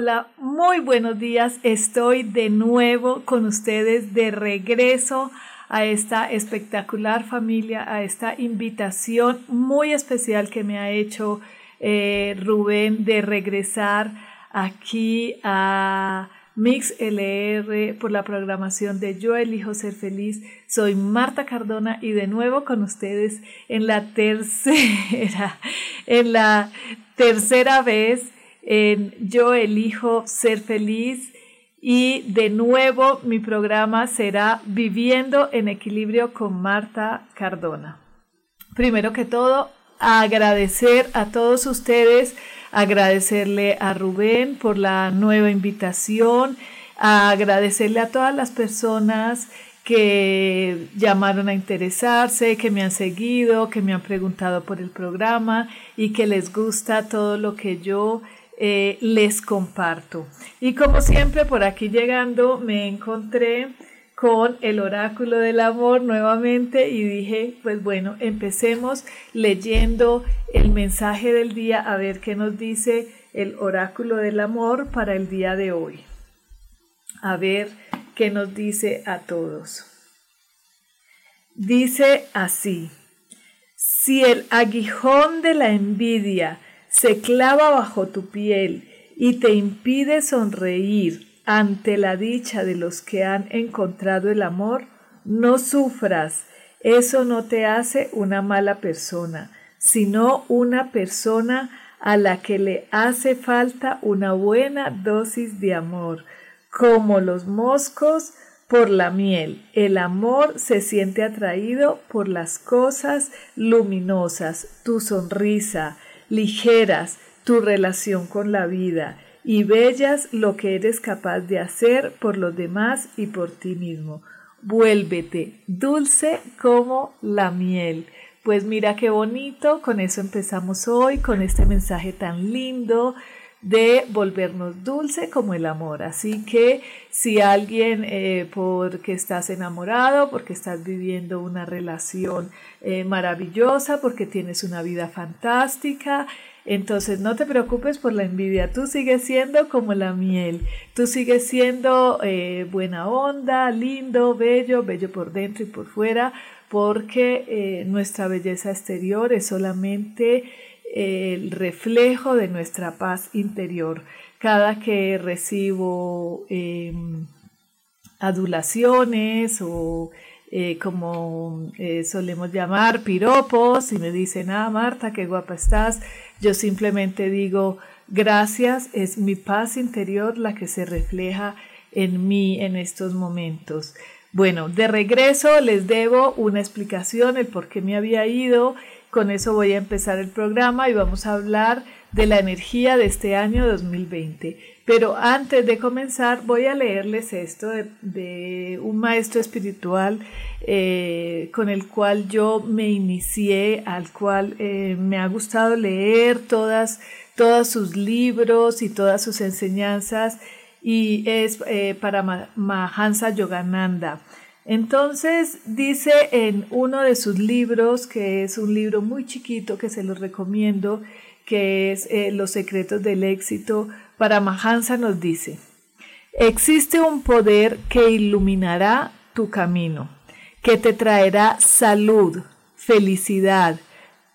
Hola, muy buenos días. Estoy de nuevo con ustedes de regreso a esta espectacular familia, a esta invitación muy especial que me ha hecho eh, Rubén de regresar aquí a Mix LR por la programación de Yo elijo ser feliz. Soy Marta Cardona y de nuevo con ustedes en la tercera, en la tercera vez en Yo elijo ser feliz y de nuevo mi programa será Viviendo en Equilibrio con Marta Cardona. Primero que todo, agradecer a todos ustedes, agradecerle a Rubén por la nueva invitación, agradecerle a todas las personas que llamaron a interesarse, que me han seguido, que me han preguntado por el programa y que les gusta todo lo que yo eh, les comparto. Y como siempre, por aquí llegando me encontré con el oráculo del amor nuevamente y dije, pues bueno, empecemos leyendo el mensaje del día a ver qué nos dice el oráculo del amor para el día de hoy. A ver qué nos dice a todos. Dice así, si el aguijón de la envidia se clava bajo tu piel y te impide sonreír ante la dicha de los que han encontrado el amor, no sufras, eso no te hace una mala persona, sino una persona a la que le hace falta una buena dosis de amor, como los moscos por la miel. El amor se siente atraído por las cosas luminosas, tu sonrisa, ligeras tu relación con la vida y bellas lo que eres capaz de hacer por los demás y por ti mismo. Vuélvete dulce como la miel. Pues mira qué bonito, con eso empezamos hoy, con este mensaje tan lindo de volvernos dulce como el amor. Así que si alguien, eh, porque estás enamorado, porque estás viviendo una relación eh, maravillosa, porque tienes una vida fantástica, entonces no te preocupes por la envidia, tú sigues siendo como la miel, tú sigues siendo eh, buena onda, lindo, bello, bello por dentro y por fuera, porque nuestra belleza exterior es solamente el reflejo de nuestra paz interior. Cada que recibo em, adulaciones o eh, como eh, solemos llamar piropos y me dicen, ah, Marta, qué guapa estás, yo simplemente digo, gracias, es mi paz interior la que se refleja en mí en estos momentos. Bueno, de regreso les debo una explicación, el por qué me había ido con eso voy a empezar el programa y vamos a hablar de la energía de este año 2020. Pero antes de comenzar voy a leerles esto de, un maestro espiritual eh, con el cual yo me inicié, al cual eh, me ha gustado leer todas, todos sus libros y todas sus enseñanzas y es eh, para Mahansa Yogananda. Entonces dice en uno de sus libros, que es un libro muy chiquito que se los recomiendo, que es eh, Los secretos del éxito, para Mahansa nos dice, existe un poder que iluminará tu camino, que te traerá salud, felicidad,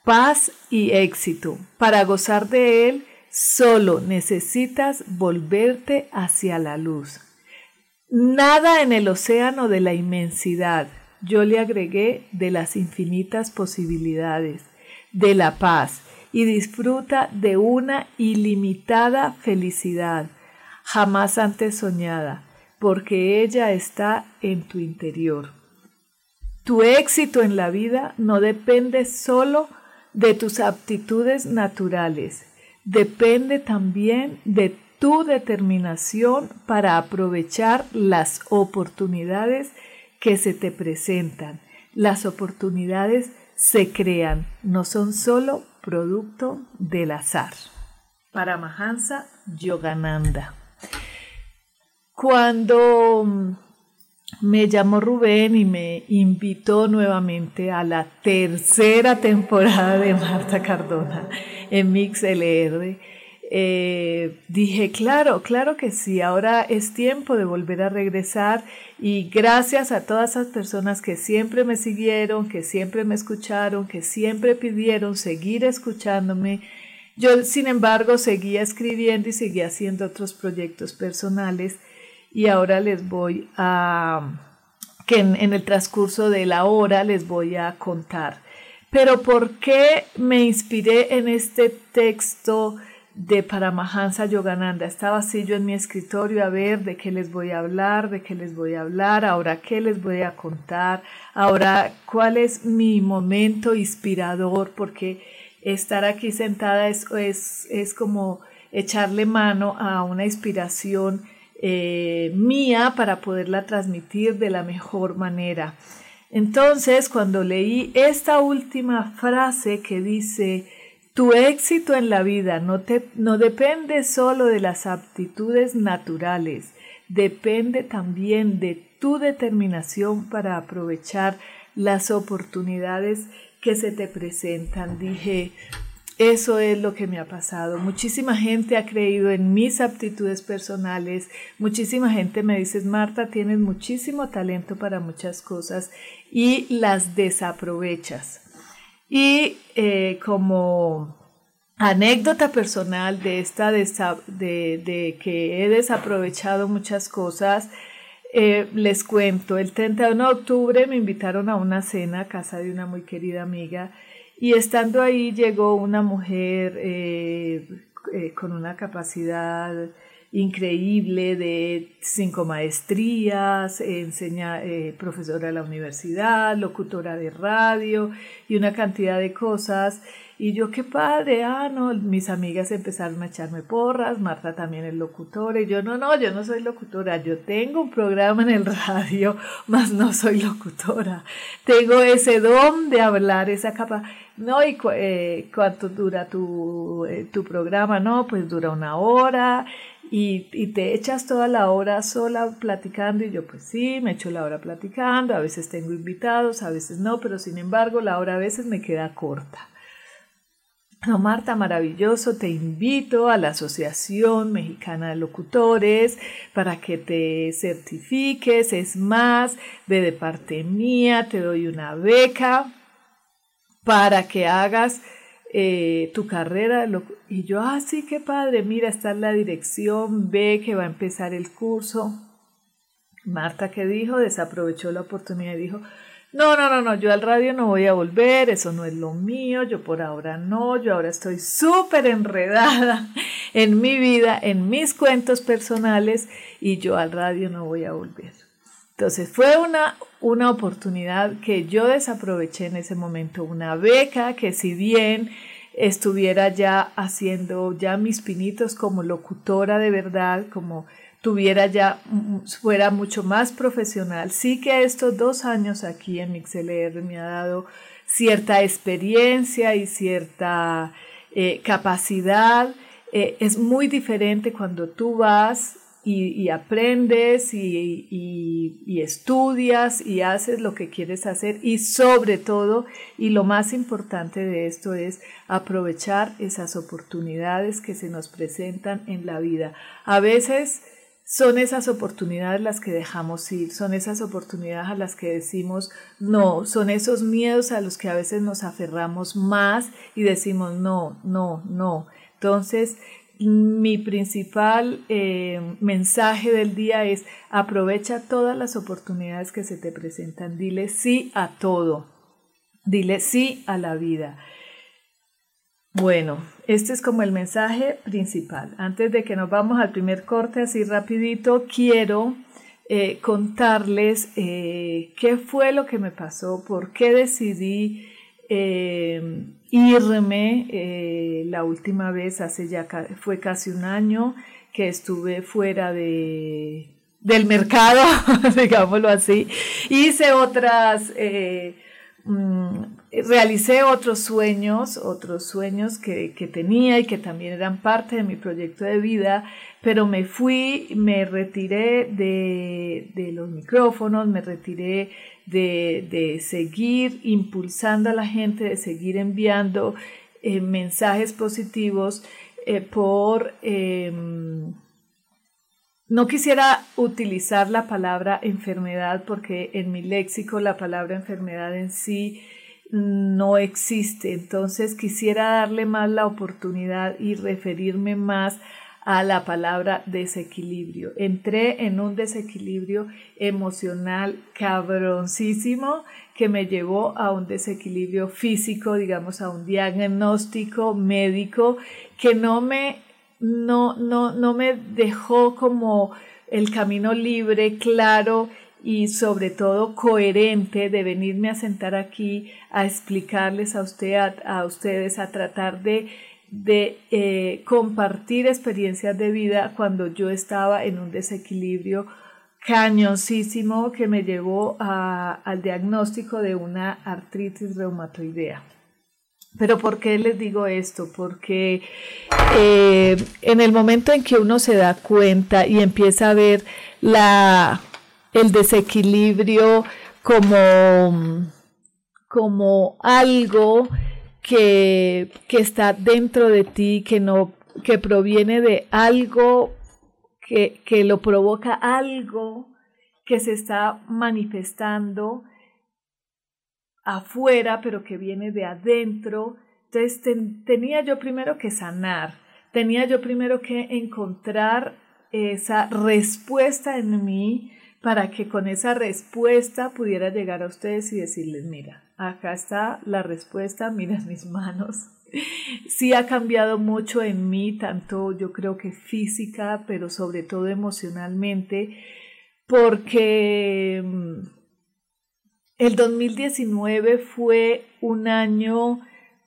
paz y éxito. Para gozar de él, solo necesitas volverte hacia la luz. Nada en el océano de la inmensidad. Yo le agregué de las infinitas posibilidades, de la paz, y disfruta de una ilimitada felicidad, jamás antes soñada, porque ella está en tu interior. Tu éxito en la vida no depende solo de tus aptitudes naturales, depende también de tu determinación para aprovechar las oportunidades que se te presentan. Las oportunidades se crean, no son solo producto del azar. Paramahansa Yogananda. Cuando mm, me llamó Rubén y me invitó nuevamente a la tercera temporada de Marta Cardona en MixLR, eh, dije, claro, claro que sí, ahora es tiempo de volver a regresar y gracias a todas esas personas que siempre me siguieron, que siempre me escucharon, que siempre pidieron seguir escuchándome. Yo, sin embargo, seguía escribiendo y seguía haciendo otros proyectos personales y ahora les voy a, que en, en el transcurso de la hora les voy a contar. Pero ¿por qué me inspiré en este texto? De Paramahansa Yogananda. Estaba así yo en mi escritorio a ver de qué les voy a hablar, de qué les voy a hablar, ahora qué les voy a contar, ahora cuál es mi momento inspirador, porque estar aquí sentada es, es, es como echarle mano a una inspiración eh, mía para poderla transmitir de la mejor manera. Entonces, cuando leí esta última frase que dice, tu éxito en la vida no, te, no depende solo de las aptitudes naturales, depende también de tu determinación para aprovechar las oportunidades que se te presentan. Dije, eso es lo que me ha pasado. Muchísima gente ha creído en mis aptitudes personales. Muchísima gente me dice, Marta, tienes muchísimo talento para muchas cosas y las desaprovechas. Y eh, como anécdota personal de esta de, que he desaprovechado muchas cosas, eh, les cuento, el 31 de octubre me invitaron a una cena a casa de una muy querida amiga y estando ahí llegó una mujer eh, con una capacidad increíble de cinco maestrías, enseña, eh, profesora de la universidad, locutora de radio y una cantidad de cosas. Y yo, qué padre, ah, no, mis amigas empezaron a echarme porras, Marta también es locutora, y yo, no, no, yo no soy locutora, yo tengo un programa en el radio, mas no soy locutora. Tengo ese don de hablar, esa capa. No, ¿y eh, cuánto dura tu, eh, tu programa? No, pues dura una hora y, te echas toda la hora sola platicando y yo pues sí, me echo la hora platicando, a veces tengo invitados, a veces no, pero sin embargo la hora a veces me queda corta. No, Marta, maravilloso, te invito a la Asociación Mexicana de Locutores para que te certifiques, es más, ve de parte mía, te doy una beca para que hagas eh, tu carrera. y yo, ah, sí, qué padre, mira, está en la dirección, ve que va a empezar el curso. Marta, ¿qué dijo? Desaprovechó la oportunidad y dijo, no, no, no, no, yo al radio no voy a volver, eso no es lo mío, yo por ahora no, yo ahora estoy súper enredada en mi vida, en mis cuentos personales y yo al radio no voy a volver. Entonces fue una, una oportunidad que yo desaproveché en ese momento, una beca que si bien estuviera ya haciendo ya mis pinitos como locutora de verdad, como tuviera ya, fuera mucho más profesional. Sí que estos dos años aquí en MixLR me ha dado cierta experiencia y cierta eh, capacidad. Eh, es muy diferente cuando tú vas y, aprendes y, y, estudias y haces lo que quieres hacer y sobre todo, y lo más importante de esto es aprovechar esas oportunidades que se nos presentan en la vida. A veces son esas oportunidades las que dejamos ir, son esas oportunidades a las que decimos no, son esos miedos a los que a veces nos aferramos más y decimos no, no, no. Entonces, mi principal eh, mensaje del día es aprovecha todas las oportunidades que se te presentan, dile sí a todo, dile sí a la vida. Bueno, este es como el mensaje principal. Antes de que nos vamos al primer corte, así rapidito, quiero eh, contarles eh, qué fue lo que me pasó, por qué decidí eh, irme la última vez, hace ya fue casi un año que estuve fuera de, del mercado, digámoslo así. Hice otras mm, realicé otros sueños, otros sueños que, tenía y que también eran parte de mi proyecto de vida, pero me fui, me retiré de, los micrófonos, me retiré de, seguir impulsando a la gente, de seguir enviando eh, mensajes positivos eh, por... Em, no quisiera utilizar la palabra enfermedad porque en mi léxico la palabra enfermedad en sí no existe. Entonces quisiera darle más la oportunidad y referirme más a la palabra desequilibrio. Entré en un desequilibrio emocional cabroncísimo que me llevó a un desequilibrio físico, digamos, a un diagnóstico médico que no me, no, no, no me dejó como el camino libre, claro y sobre todo coherente de venirme a sentar aquí a explicarles a, usted, a, ustedes, a tratar de, de eh, compartir experiencias de vida cuando yo estaba en un desequilibrio cañoncísimo que me llevó al diagnóstico de una artritis reumatoidea. Pero ¿por qué les digo esto? Porque eh, en el momento en que uno se da cuenta y empieza a ver la el desequilibrio como, como algo que, que, está dentro de ti, que, no, que proviene de algo, que, que lo provoca algo que se está manifestando afuera, pero que viene de adentro. Entonces tenía yo primero que sanar, tenía yo primero que encontrar esa respuesta en mí para que con esa respuesta pudiera llegar a ustedes y decirles, mira, acá está la respuesta, mira mis manos. Sí ha cambiado mucho en mí, tanto yo creo que física, pero sobre todo emocionalmente, porque mm, el 2019 fue un año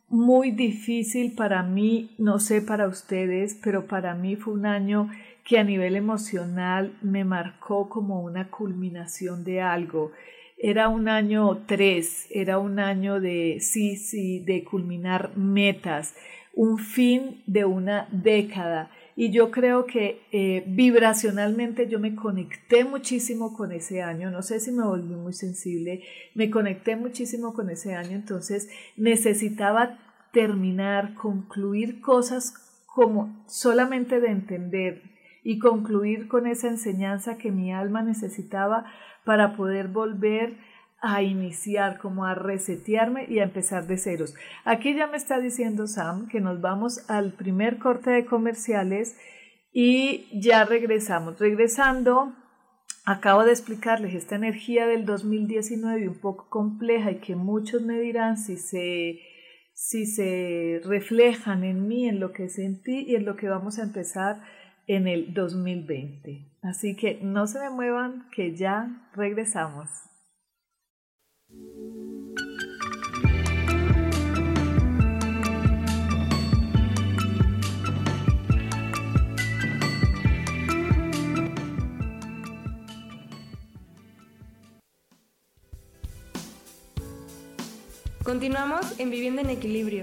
muy difícil para mí, no sé para ustedes, pero para mí fue un año que a nivel emocional me marcó como una culminación de algo. Era un año tres, era un año de sí, sí, de culminar metas, un fin de una década. Y yo creo que eh, vibracionalmente yo me conecté muchísimo con ese año, no sé si me volví muy sensible, me conecté muchísimo con ese año, entonces necesitaba terminar, concluir cosas como solamente de entender, y concluir con esa enseñanza que mi alma necesitaba para poder volver a iniciar, como a resetearme y a empezar de ceros. Aquí ya me está diciendo Sam que nos vamos al primer corte de comerciales y ya regresamos. Regresando, acabo de explicarles esta energía del 2019 un poco compleja y que muchos me dirán si se si se reflejan en mí, en lo que sentí y en lo que vamos a empezar en el 2020. Así que no se me muevan, que ya regresamos. Continuamos en Vivienda en Equilibrio.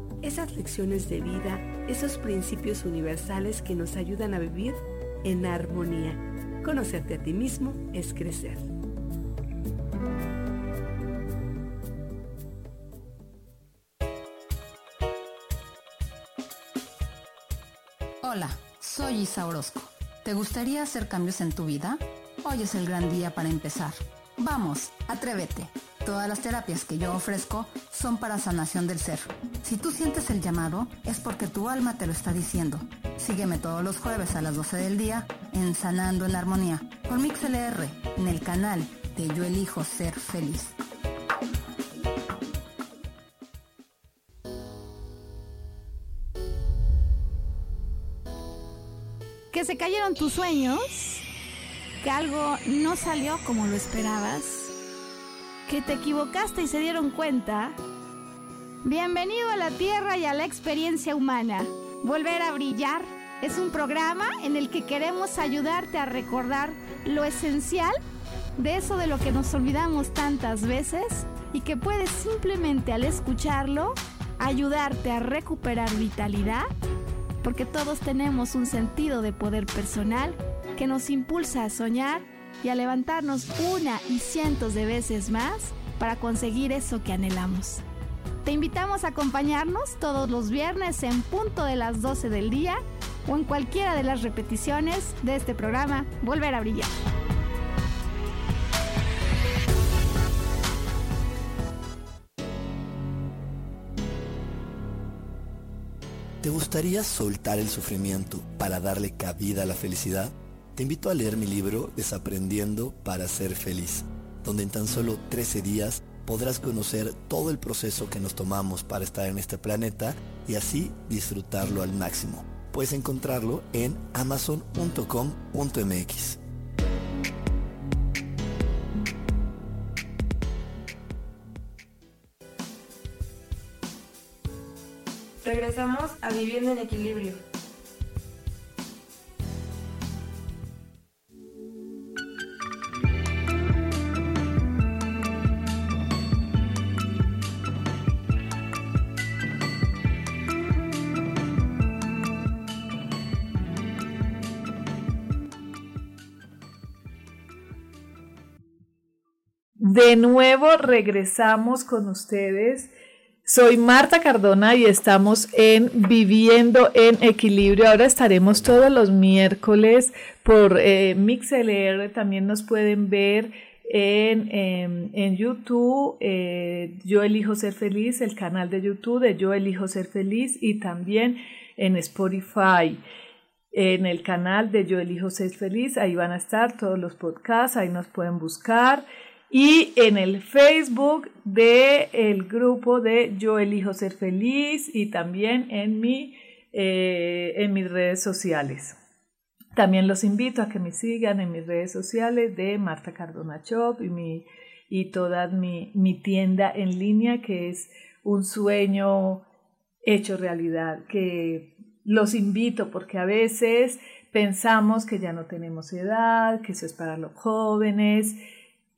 esas lecciones de vida, esos principios universales que nos ayudan a vivir en armonía. Conocerte a ti mismo es crecer. Hola, soy Isa Orozco. ¿Te gustaría hacer cambios en tu vida? Hoy es el gran día para empezar. Vamos, atrévete. Todas las terapias que yo ofrezco son para sanación del ser. Si tú sientes el llamado, es porque tu alma te lo está diciendo. Sígueme todos los jueves a las 12 del día en Sanando en Armonía por MixLR en el canal de Yo Elijo Ser Feliz. que se cayeron tus sueños, que algo no salió como lo esperabas, que te equivocaste y se dieron cuenta. Bienvenido a la Tierra y a la experiencia humana. Volver a brillar es un programa en el que queremos ayudarte a recordar lo esencial de eso de lo que nos olvidamos tantas veces y que puedes simplemente al escucharlo ayudarte a recuperar vitalidad porque todos tenemos un sentido de poder personal que nos impulsa a soñar y a levantarnos una y cientos de veces más para conseguir eso que anhelamos. Te invitamos a acompañarnos todos los viernes en punto de las 12 del día o en cualquiera de las repeticiones de este programa Volver a Brillar. ¿Te gustaría soltar el sufrimiento para darle cabida a la felicidad? Te invito a leer mi libro Desaprendiendo para ser feliz, donde en tan solo 13 días podrás conocer todo el proceso que nos tomamos para estar en este planeta y así disfrutarlo al máximo. Puedes encontrarlo en amazon.com.mx. Regresamos a Viviendo en Equilibrio. De nuevo regresamos con ustedes soy Marta Cardona y estamos en Viviendo en Equilibrio. Ahora estaremos todos los miércoles por eh, MixLR. También nos pueden ver en, em, YouTube. Eh, Yo elijo ser feliz, el canal de YouTube de Yo elijo ser feliz y también en Spotify. En el canal de Yo elijo ser feliz, ahí van a estar todos los podcasts, ahí nos pueden buscar y en el Facebook del el grupo de Yo elijo ser feliz y también en, mi, eh, en mis redes sociales. También los invito a que me sigan en mis redes sociales de Marta Cardona Shop y, mi, y toda mi, mi tienda en línea que es un sueño hecho realidad, que los invito porque a veces pensamos que ya no tenemos edad, que eso es para los jóvenes,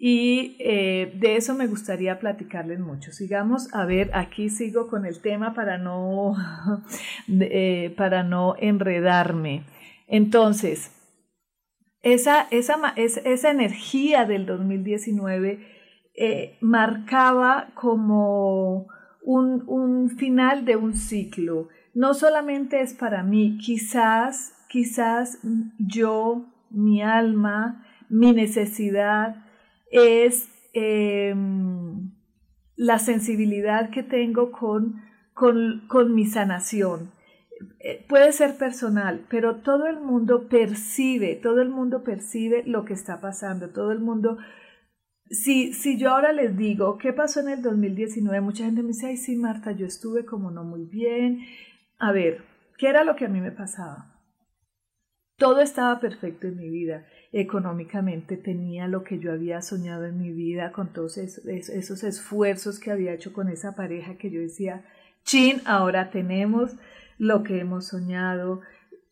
y eh, de eso me gustaría platicarles mucho. Sigamos, a ver, aquí sigo con el tema para no, eh, para no enredarme. Entonces, esa, esa, esa energía del 2019 eh, marcaba como un, un final de un ciclo. No solamente es para mí, quizás, quizás yo, mi alma, mi necesidad, es em, la sensibilidad que tengo con, con, mi sanación. Eh, puede ser personal, pero todo el mundo percibe, todo el mundo percibe lo que está pasando, todo el mundo... Si, si yo ahora les digo qué pasó en el 2019, mucha gente me dice, ay sí, Marta, yo estuve como no muy bien. A ver, ¿qué era lo que a mí me pasaba? Todo estaba perfecto en mi vida económicamente tenía lo que yo había soñado en mi vida, con todos esos, esfuerzos que había hecho con esa pareja que yo decía, chin, ahora tenemos lo que hemos soñado,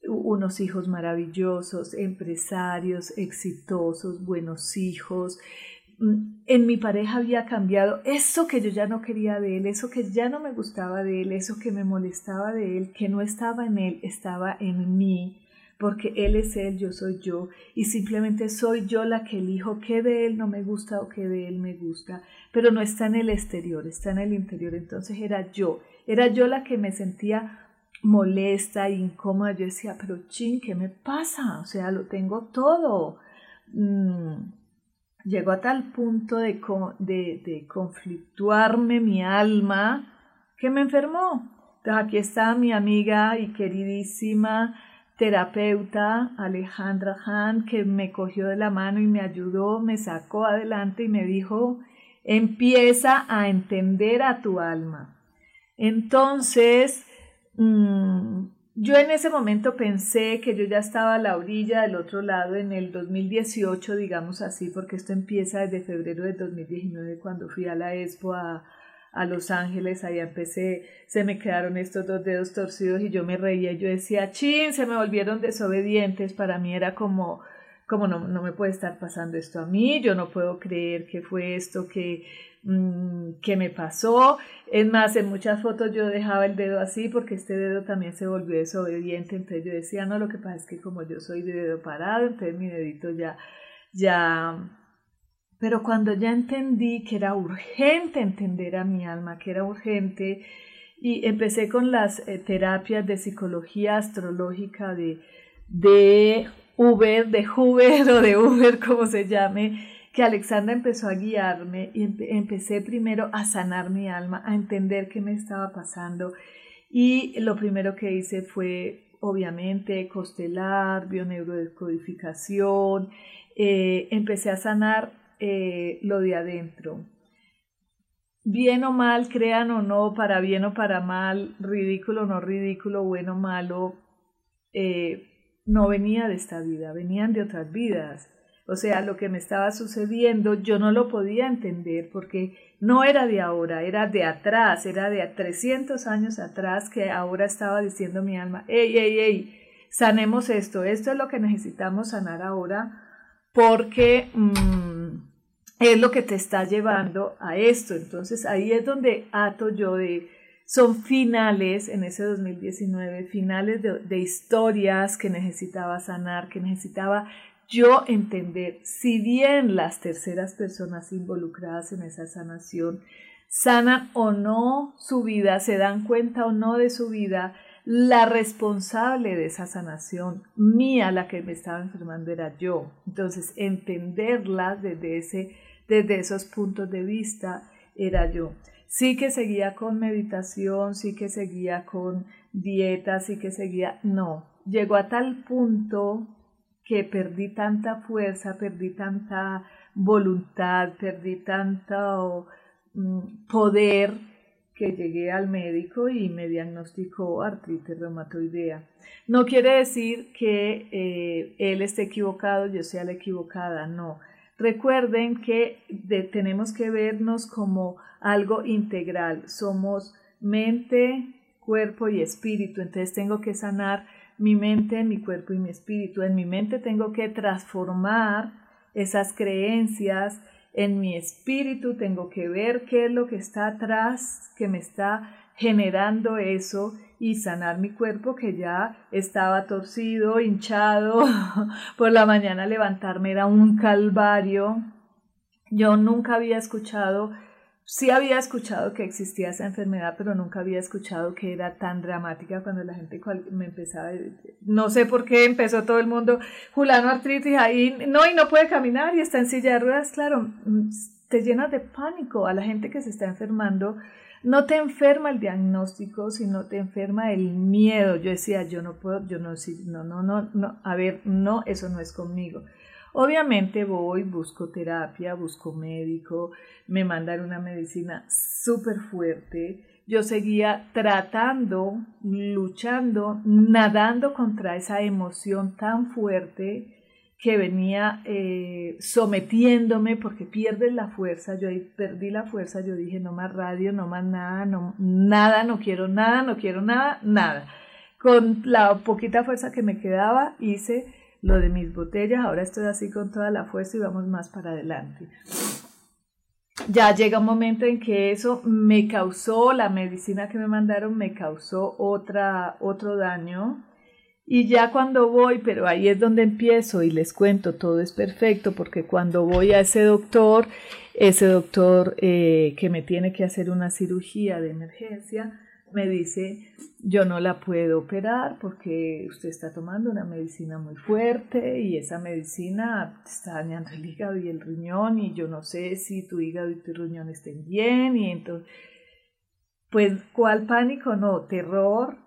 unos hijos maravillosos, empresarios exitosos, buenos hijos. Mm, en mi pareja había cambiado eso que yo ya no quería de él, eso que ya no me gustaba de él, eso que me molestaba de él, que no estaba en él, estaba en mí porque Él es Él, yo soy yo, y simplemente soy yo la que elijo qué de Él no me gusta o qué de Él me gusta, pero no está en el exterior, está en el interior, entonces era yo, era yo la que me sentía molesta, incómoda. Yo decía, pero chin, ¿qué me pasa? O sea, lo tengo todo. Mm, llegó a tal punto de, de, de conflictuarme mi alma que me enfermó. Entonces aquí está mi amiga y queridísima terapeuta Alejandra Han, que me cogió de la mano y me ayudó, me sacó adelante y me dijo, empieza a entender a tu alma. Entonces, mm, yo en ese momento pensé que yo ya estaba a la orilla del otro lado en el 2018, digamos así, porque esto empieza desde febrero de 2019 cuando fui a la Expo a, a Los Ángeles, ahí empecé, se me quedaron estos dos dedos torcidos y yo me reía, yo decía, chin, se me volvieron desobedientes, para mí era como, como no, no me puede estar pasando esto a mí, yo no puedo creer que fue esto que, mm, que me pasó, es más, en muchas fotos yo dejaba el dedo así porque este dedo también se volvió desobediente, entonces yo decía, no, lo que pasa es que como yo soy de dedo parado, entonces mi dedito ya, ya pero cuando ya entendí que era urgente entender a mi alma, que era urgente, y empecé con las eh, terapias de psicología astrológica de, de Uber, de Huber o de Uber, como se llame, que Alexandra empezó a guiarme y empecé primero a sanar mi alma, a entender qué me estaba pasando. Y lo primero que hice fue, obviamente, costelar, bioneurodescodificación, eh, empecé a sanar eh, lo de adentro. Bien o mal, crean o no, para bien o para mal, ridículo o no ridículo, bueno o malo, eh, no venía de esta vida, venían de otras vidas. O sea, lo que me estaba sucediendo yo no lo podía entender porque no era de ahora, era de atrás, era de 300 años atrás que ahora estaba diciendo mi alma, ey, ey, ey, sanemos esto, esto es lo que necesitamos sanar ahora porque... Mm, es lo que te está llevando a esto. Entonces ahí es donde ato yo de, son finales en ese 2019, finales de, historias que necesitaba sanar, que necesitaba yo entender, si bien las terceras personas involucradas en esa sanación sanan o no su vida, se dan cuenta o no de su vida, la responsable de esa sanación mía, la que me estaba enfermando, era yo. Entonces, entenderla desde ese desde esos puntos de vista era yo. Sí que seguía con meditación, sí que seguía con dieta, sí que seguía, no, llegó a tal punto que perdí tanta fuerza, perdí tanta voluntad, perdí tanto mm, poder que llegué al médico y me diagnosticó artritis reumatoidea. No quiere decir que eh, él esté equivocado, yo sea la equivocada, no. Recuerden que tenemos que vernos como algo integral. Somos mente, cuerpo y espíritu. Entonces tengo que sanar mi mente, mi cuerpo y mi espíritu. En mi mente tengo que transformar esas creencias. En mi espíritu tengo que ver qué es lo que está atrás, que me está generando eso y sanar mi cuerpo que ya estaba torcido, hinchado. Por la mañana levantarme era un calvario. Yo nunca había escuchado, sí había escuchado que existía esa enfermedad, pero nunca había escuchado que era tan dramática cuando la gente me empezaba, no sé por qué empezó todo el mundo, Julano artritis ahí, no, y no puede caminar y está en silla de ruedas, claro, mm, te llenas de pánico a la gente que se está enfermando no te enferma el diagnóstico, sino te enferma el miedo. Yo decía, yo no puedo, yo no, no, no, no, no, a ver, no, eso no es conmigo. Obviamente voy, busco terapia, busco médico, me mandan una medicina súper fuerte. Yo seguía tratando, luchando, nadando contra esa emoción tan fuerte que venía eh, sometiéndome porque pierdes la fuerza, yo ahí perdí la fuerza, yo dije no más radio, no más nada, no, nada, no quiero nada, no quiero nada, nada. Con la poquita fuerza que me quedaba hice lo de mis botellas, ahora estoy así con toda la fuerza y vamos más para adelante. Ya llega un momento en que eso me causó, la medicina que me mandaron me causó otra, otro daño, y ya cuando voy, pero ahí es donde empiezo y les cuento, todo es perfecto, porque cuando voy a ese doctor, ese doctor eh, que me tiene que hacer una cirugía de emergencia, me dice, yo no la puedo operar porque usted está tomando una medicina muy fuerte y esa medicina está dañando el hígado y el riñón y yo no sé si tu hígado y tu riñón estén bien y entonces, pues, ¿cuál pánico? No, terror.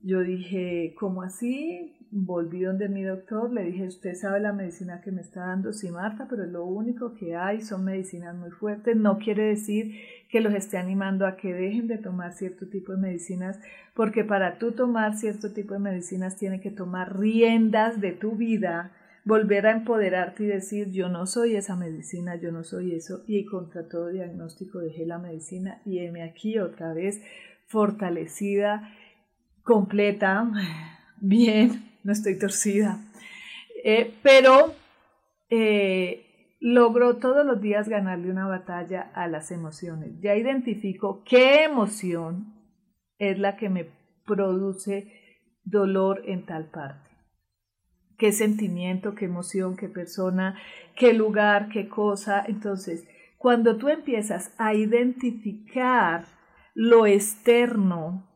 Yo dije, ¿cómo así? volví donde mi doctor, le dije, usted sabe la medicina que me está dando, sí Marta, pero lo único que hay son medicinas muy fuertes, no quiere decir que los esté animando a que dejen de tomar cierto tipo de medicinas, porque para tú tomar cierto tipo de medicinas tiene que tomar riendas de tu vida, volver a empoderarte y decir, yo no soy esa medicina, yo no soy eso, y contra todo diagnóstico dejé la medicina y heme aquí otra vez fortalecida, completa, bien, no estoy torcida. Eh, pero eh, logro todos los días ganarle una batalla a las emociones. Ya identifico qué emoción es la que me produce dolor en tal parte. Qué sentimiento, qué emoción, qué persona, qué lugar, qué cosa. Entonces, cuando tú empiezas a identificar lo externo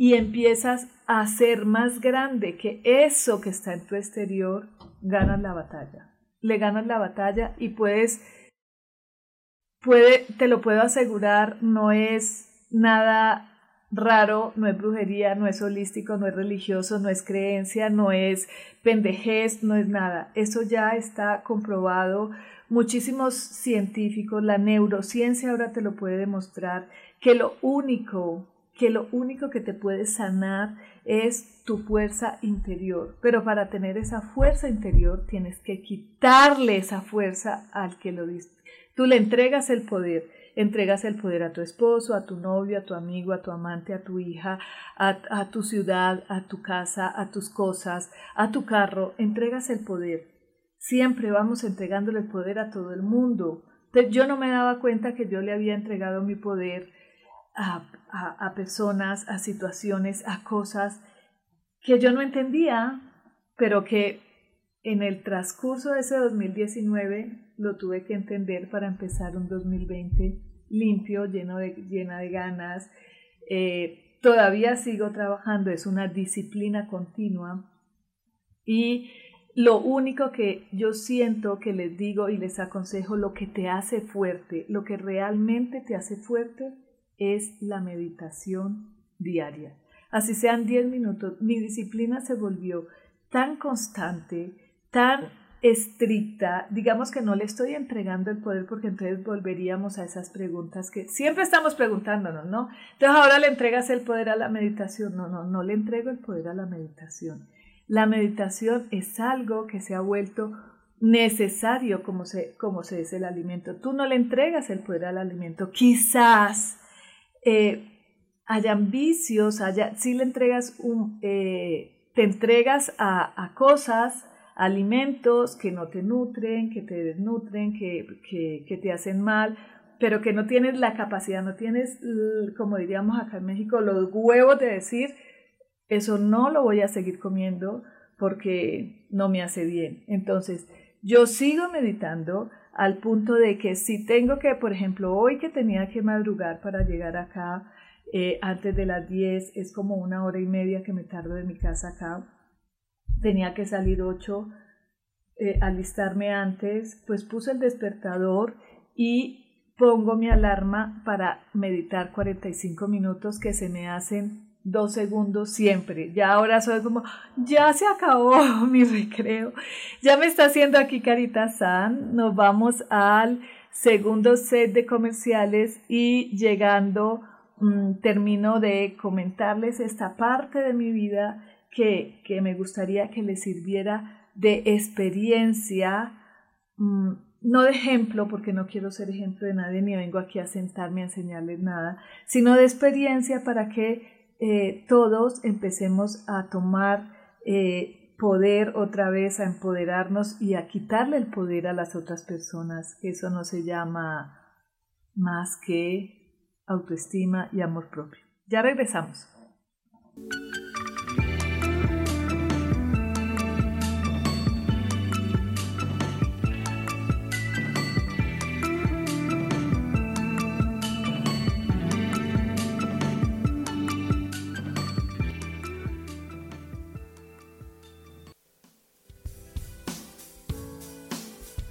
y empiezas a ser más grande que eso que está en tu exterior, ganas la batalla. Le ganas la batalla y puedes, puede, te lo puedo asegurar, no es nada raro, no es brujería, no es holístico, no es religioso, no es creencia, no es pendejez, no es nada. Eso ya está comprobado. Muchísimos científicos, la neurociencia ahora te lo puede demostrar, que lo único que lo único que te puede sanar es tu fuerza interior. Pero para tener esa fuerza interior tienes que quitarle esa fuerza al que lo diste. Tú le entregas el poder, entregas el poder a tu esposo, a tu novio, a tu amigo, a tu amante, a tu hija, a, a tu ciudad, a tu casa, a tus cosas, a tu carro, entregas el poder. Siempre vamos entregándole el poder a todo el mundo. Yo no me daba cuenta que yo le había entregado mi poder a, personas, a situaciones, a cosas que yo no entendía, pero que en el transcurso de ese 2019 lo tuve que entender para empezar un 2020 limpio, lleno de, llena de ganas. Eh, todavía sigo trabajando, es una disciplina continua y lo único que yo siento que les digo y les aconsejo, lo que te hace fuerte, lo que realmente te hace fuerte, es la meditación diaria. Así sean 10 minutos, mi disciplina se volvió tan constante, tan estricta, digamos que no le estoy entregando el poder porque entonces volveríamos a esas preguntas que siempre estamos preguntándonos, ¿no? Entonces ahora le entregas el poder a la meditación. No, no, no le entrego el poder a la meditación. La meditación es algo que se ha vuelto necesario como se, como se es el alimento. Tú no le entregas el poder al alimento. Quizás eh, hayan vicios, haya, si le entregas un, eh, te entregas a, cosas, alimentos que no te nutren, que te desnutren, que, que, te hacen mal, pero que no tienes la capacidad, no tienes, como diríamos acá en México, los huevos de decir, eso no lo voy a seguir comiendo porque no me hace bien. Entonces, yo sigo meditando, al punto de que si tengo que, por ejemplo, hoy que tenía que madrugar para llegar acá eh, antes de las 10, es como una hora y media que me tardo de mi casa acá, tenía que salir 8, eh, alistarme antes, pues puse el despertador y pongo mi alarma para meditar 45 minutos que se me hacen dos segundos siempre. Ya ahora soy como, ya se acabó mi recreo. Ya me está haciendo aquí Carita San. Nos vamos al segundo set de comerciales y llegando mm, termino de comentarles esta parte de mi vida que, que me gustaría que les sirviera de experiencia. Mm, no de ejemplo, porque no quiero ser ejemplo de nadie, ni vengo aquí a sentarme a enseñarles nada, sino de experiencia para que eh, todos empecemos a tomar eh, poder otra vez, a empoderarnos y a quitarle el poder a las otras personas, eso no se llama más que autoestima y amor propio. Ya regresamos.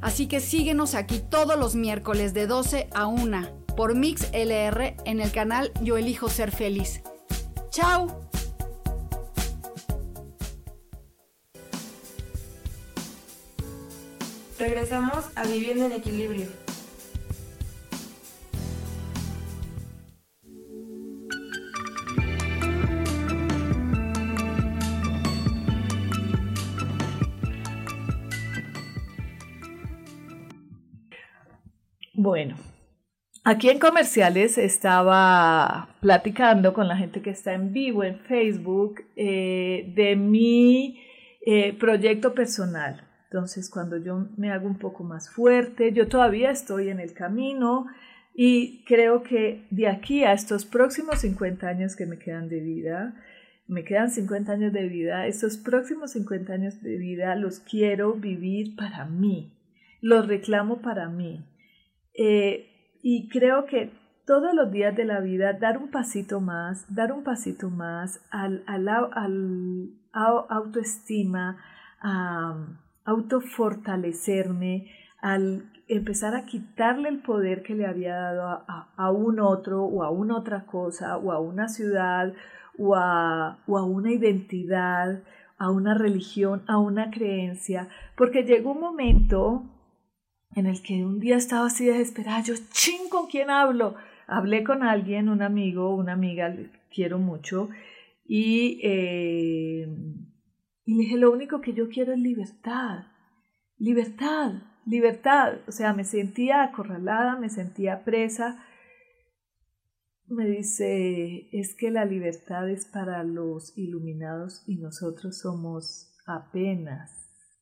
Así que síguenos aquí todos los miércoles de 12 a 1 por Mix LR en el canal Yo elijo ser feliz. ¡Chao! Regresamos a Viviendo en Equilibrio. Bueno, aquí en comerciales estaba platicando con la gente que está en vivo en Facebook eh, de mi eh, proyecto personal. Entonces, cuando yo me hago un poco más fuerte, yo todavía estoy en el camino y creo que de aquí a estos próximos 50 años que me quedan de vida, me quedan 50 años de vida, estos próximos 50 años de vida los quiero vivir para mí, los reclamo para mí. Eh, y creo que todos los días de la vida dar un pasito más, dar un pasito más al, al, autoestima, a autofortalecerme, al empezar a quitarle el poder que le había dado a, a, un otro o a una otra cosa o a una ciudad o a, o a una identidad, a una religión, a una creencia, porque llegó un momento en el que un día estaba así desesperada, yo, ching, ¿con quién hablo? Hablé con alguien, un amigo, una amiga, quiero mucho, y, eh, y le dije, lo único que yo quiero es libertad, libertad, libertad. O sea, me sentía acorralada, me sentía presa. Me dice, es que la libertad es para los iluminados y nosotros somos apenas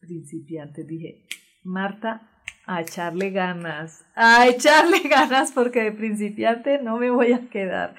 principiantes. Dije, Marta, a echarle ganas, a echarle ganas porque de principiante no me voy a quedar.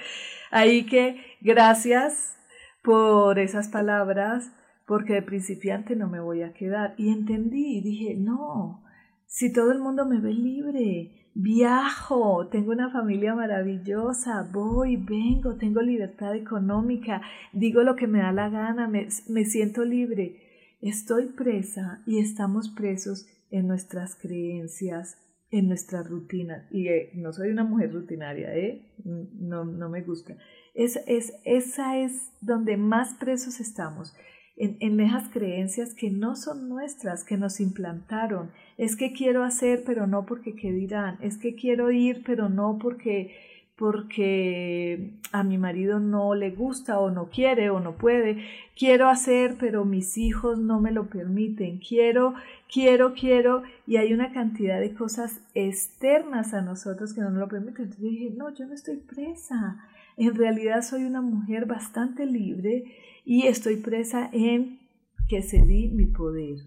Ahí que gracias por esas palabras, porque de principiante no me voy a quedar. Y entendí dije, no, si todo el mundo me ve libre, viajo, tengo una familia maravillosa, voy, vengo, tengo libertad económica, digo lo que me da la gana, me, me siento libre. Estoy presa y estamos presos en nuestras creencias, en nuestras rutinas. Y eh, no soy una mujer rutinaria, ¿eh? No, no me gusta. Es, es, esa es donde más presos estamos, en, en esas creencias que no son nuestras, que nos implantaron. Es que quiero hacer, pero no porque qué dirán. Es que quiero ir, pero no porque porque a mi marido no le gusta o no quiere o no puede. Quiero hacer, pero mis hijos no me lo permiten. Quiero, quiero, quiero. Y hay una cantidad de cosas externas a nosotros que no nos lo permiten. Entonces yo dije, no, yo no estoy presa. En realidad soy una mujer bastante libre y estoy presa en que cedí mi poder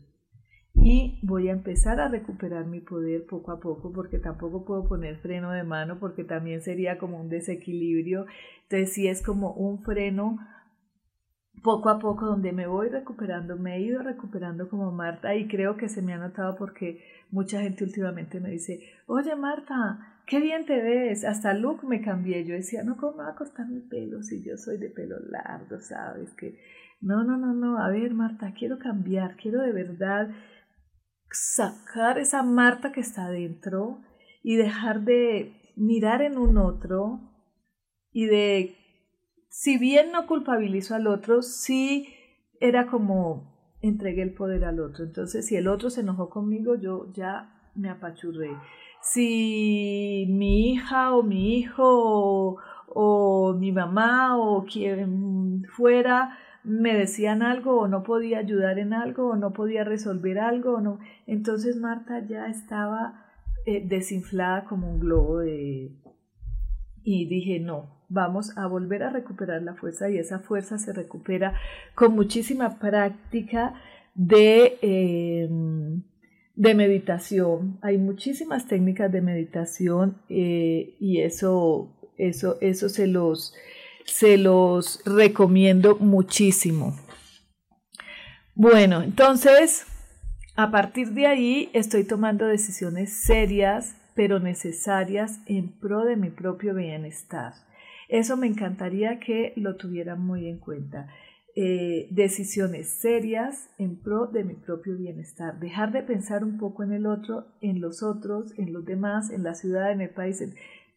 y voy a empezar a recuperar mi poder poco a poco porque tampoco puedo poner freno de mano porque también sería como un desequilibrio. Entonces sí es como un freno poco a poco donde me voy recuperando, me he ido recuperando como Marta y creo que se me ha notado porque mucha gente últimamente me dice, oye Marta, qué bien te ves, hasta look me cambié, yo decía, no, ¿cómo me va a costar mi pelo si yo soy de pelo largo, sabes? Que no, no, no, no, a ver Marta, quiero cambiar, quiero de verdad sacar esa Marta que está dentro y dejar de mirar en un otro y de, si bien no culpabilizo al otro, sí era como entregué el poder al otro. Entonces, si el otro se enojó conmigo, yo ya me apachurré. Si mi hija o mi hijo o, mi mamá o quien fuera me decían algo o no podía ayudar en algo o no podía resolver algo no. Entonces Marta ya estaba eh, desinflada como un globo de... Y dije, no, vamos a volver a recuperar la fuerza y esa fuerza se recupera con muchísima práctica de, em, de meditación. Hay muchísimas técnicas de meditación eh, y eso, eso, eso se los se los recomiendo muchísimo. Bueno, entonces, a partir de ahí estoy tomando decisiones serias, pero necesarias en pro de mi propio bienestar. Eso me encantaría que lo tuvieran muy en cuenta. Eh, decisiones serias en pro de mi propio bienestar. Dejar de pensar un poco en el otro, en los otros, en los demás, en la ciudad, en el país,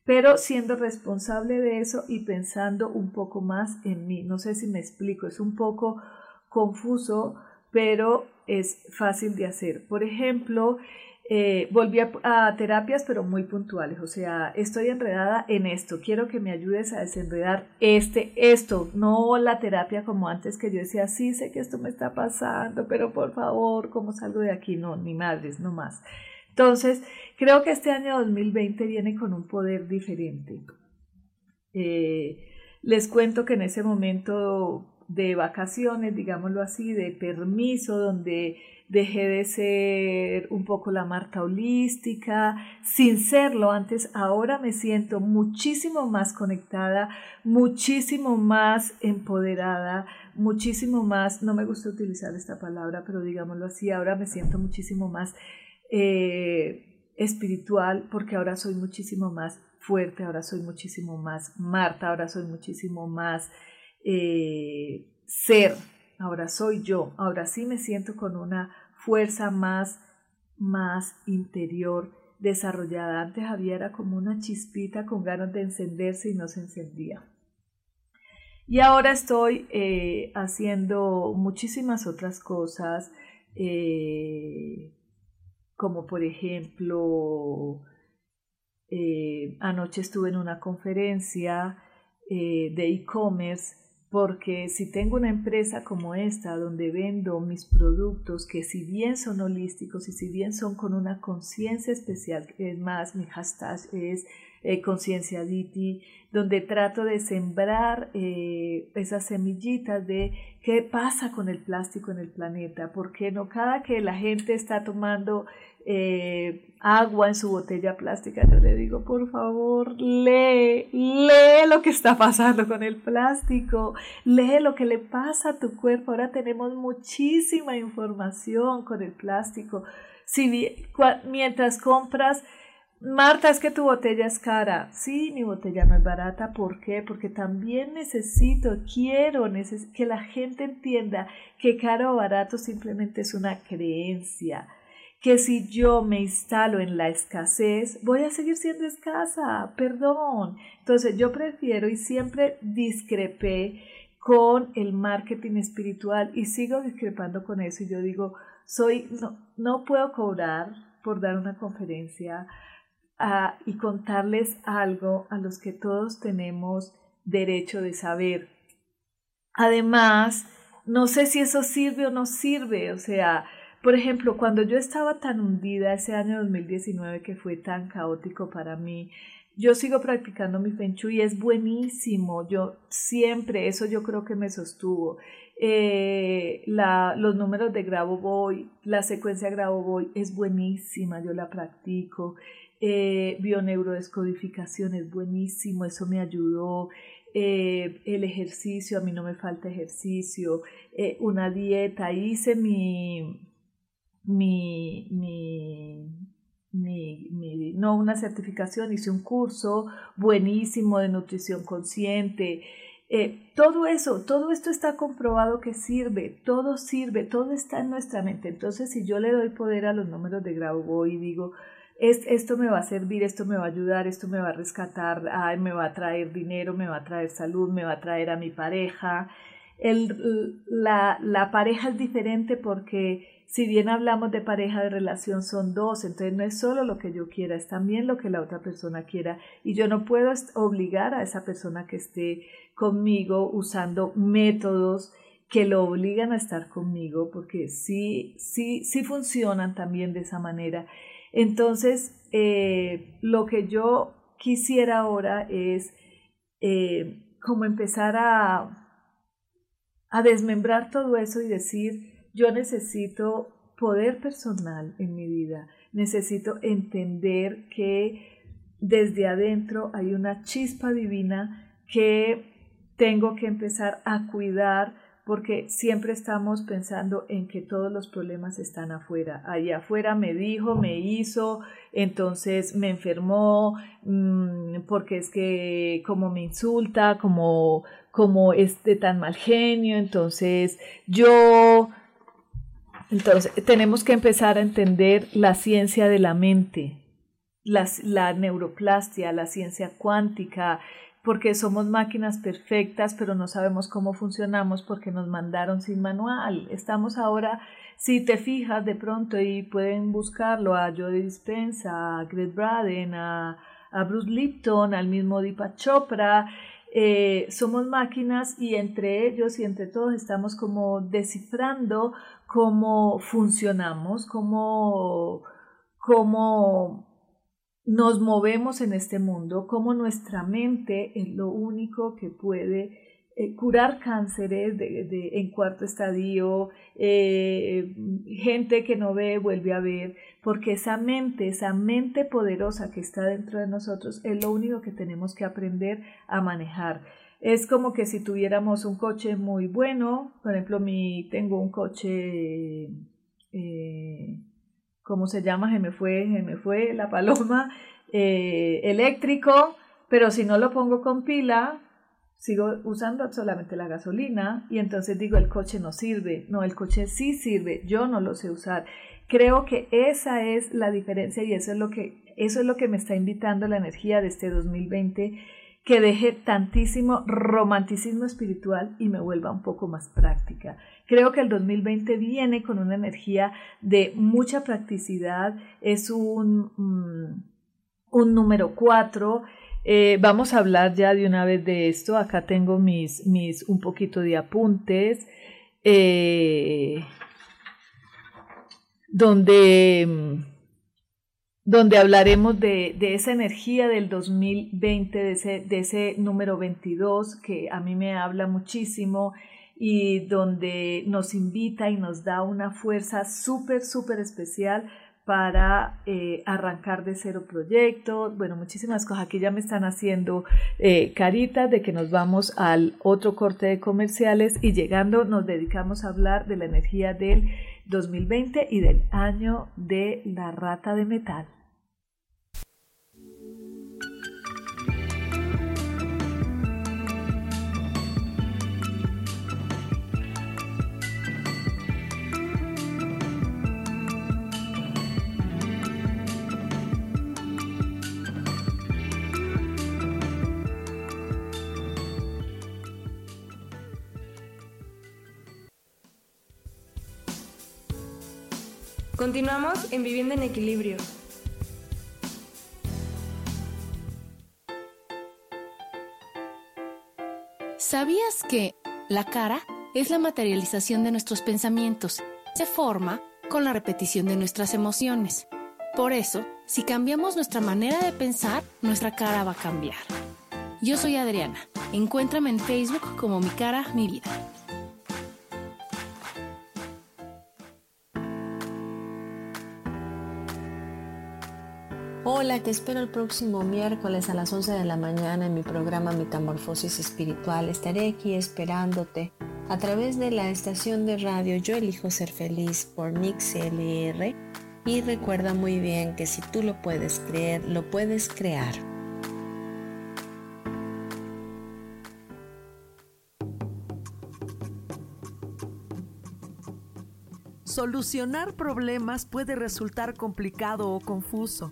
pero siendo responsable de eso y pensando un poco más en mí. No sé si me explico, es un poco confuso, pero es fácil de hacer. Por ejemplo, eh, volví a, terapias, pero muy puntuales. O sea, estoy enredada en esto. Quiero que me ayudes a desenredar este, esto. No la terapia como antes que yo decía, sí, sé que esto me está pasando, pero por favor, ¿cómo salgo de aquí? No, ni madres, no más. Entonces, creo que este año 2020 viene con un poder diferente. Eh, les cuento que en ese momento de vacaciones, digámoslo así, de permiso, donde dejé de ser un poco la Marta holística, sin serlo antes, ahora me siento muchísimo más conectada, muchísimo más empoderada, muchísimo más, no me gusta utilizar esta palabra, pero digámoslo así, ahora me siento muchísimo más eh, espiritual, porque ahora soy muchísimo más fuerte, ahora soy muchísimo más Marta, ahora soy muchísimo más eh, ser, ahora soy yo, ahora sí me siento con una fuerza más, más interior desarrollada. Antes había era como una chispita con ganas de encenderse y no se encendía. Y ahora estoy eh, haciendo muchísimas otras cosas como por ejemplo, eh, anoche estuve en una conferencia eh, de e-commerce porque si tengo una empresa como esta donde vendo mis productos que si bien son holísticos y si bien son con una conciencia especial, es más, mi hashtag es eh, conciencia Diti, donde trato de sembrar eh, esas semillitas de qué pasa con el plástico en el planeta, porque no cada que la gente está tomando eh, agua en su botella plástica, yo le digo, por favor, lee, lee lo que está pasando con el plástico, lee lo que le pasa a tu cuerpo. Ahora tenemos muchísima información con el plástico. Si mientras compras, Marta, es que tu botella es cara. Sí, mi botella no es barata. ¿Por qué? Porque también necesito, quiero que la gente entienda que caro o barato simplemente es una creencia que si yo me instalo en la escasez, voy a seguir siendo escasa, perdón. Entonces yo prefiero y siempre discrepé con el marketing espiritual y sigo discrepando con eso y yo digo, soy, no, no puedo cobrar por dar una conferencia, y contarles algo a los que todos tenemos derecho de saber. Además, no sé si eso sirve o no sirve, o sea, por ejemplo, cuando yo estaba tan hundida ese año 2019 que fue tan caótico para mí, yo sigo practicando mi Feng Shui, es buenísimo, yo siempre, eso yo creo que me sostuvo. Eh, los números de Grabo la secuencia Grabo es buenísima, yo la practico. Eh, bioneurodescodificación es buenísimo, eso me ayudó. Eh, el ejercicio, a mí no me falta ejercicio, eh, una dieta, hice mi, mi, mi, no una certificación, hice un curso buenísimo de nutrición consciente. Eh, todo eso, todo esto está comprobado que sirve, todo sirve, todo está en nuestra mente. Entonces, si yo le doy poder a los números de grabo y digo, esto me va a servir, esto me va a ayudar, esto me va a rescatar, me va a traer dinero, me va a traer salud, me va a traer a mi pareja. La, la pareja es diferente porque si bien hablamos de pareja de relación son dos, entonces no es solo lo que yo quiera, es también lo que la otra persona quiera. Y yo no puedo obligar a esa persona que esté conmigo usando métodos que lo obligan a estar conmigo porque sí, sí, sí funcionan también de esa manera. Entonces, eh, lo que yo quisiera ahora es eh, como empezar a, a desmembrar todo eso y decir, yo necesito poder personal en mi vida, necesito entender que desde adentro hay una chispa divina que tengo que empezar a cuidar porque siempre estamos pensando en que todos los problemas están afuera. Allá afuera me dijo, me hizo, entonces me enfermó, mm, porque es que como me insulta, como, como es de tan mal genio, entonces yo... Entonces tenemos que empezar a entender la ciencia de la mente, la, la neuroplastia, la ciencia cuántica, porque somos máquinas perfectas, pero no sabemos cómo funcionamos porque nos mandaron sin manual. Estamos ahora, si te fijas de pronto y pueden buscarlo a Joe Dispensa, a Greg Braden, a, Bruce Lipton, al mismo Deepak Chopra, eh, somos máquinas y entre ellos y entre todos estamos como descifrando cómo funcionamos, cómo, cómo nos movemos en este mundo, como nuestra mente es lo único que puede eh, curar cánceres de, en cuarto estadio, eh, gente que no ve vuelve a ver, porque esa mente, esa mente poderosa que está dentro de nosotros es lo único que tenemos que aprender a manejar. Es como que si tuviéramos un coche muy bueno, por ejemplo, mi, tengo un coche eh, ¿cómo se llama? Se me fue, se me fue la paloma, eh, eléctrico, pero si no lo pongo con pila, sigo usando solamente la gasolina y entonces digo el coche no sirve, no, el coche sí sirve, yo no lo sé usar. Creo que esa es la diferencia y eso es lo que, eso es lo que me está invitando la energía de este 2020 que deje tantísimo romanticismo espiritual y me vuelva un poco más práctica. Creo que el 2020 viene con una energía de mucha practicidad, es un, mm, un número 4. Eh, vamos a hablar ya de una vez de esto. Acá tengo mis, mis un poquito de apuntes. Eh, donde mm, donde hablaremos de, de, esa energía del 2020, de ese, de ese número 22 que a mí me habla muchísimo y donde nos invita y nos da una fuerza súper, súper especial para eh, arrancar de cero proyectos, bueno, muchísimas cosas. Aquí ya me están haciendo eh, caritas de que nos vamos al otro corte de comerciales y llegando nos dedicamos a hablar de la energía del 2020 y del año de la rata de metal. Continuamos en Vivienda en Equilibrio. ¿Sabías que la cara es la materialización de nuestros pensamientos? Se forma con la repetición de nuestras emociones. Por eso, si cambiamos nuestra manera de pensar, nuestra cara va a cambiar. Yo soy Adriana. Encuéntrame en Facebook como Mi Cara, Mi Vida. Hola, te espero el próximo miércoles a las 11 de la mañana en mi programa Metamorfosis Espiritual. Estaré aquí esperándote a través de la estación de radio Yo elijo ser feliz por Mix LR y recuerda muy bien que si tú lo puedes creer, lo puedes crear. Solucionar problemas puede resultar complicado o confuso.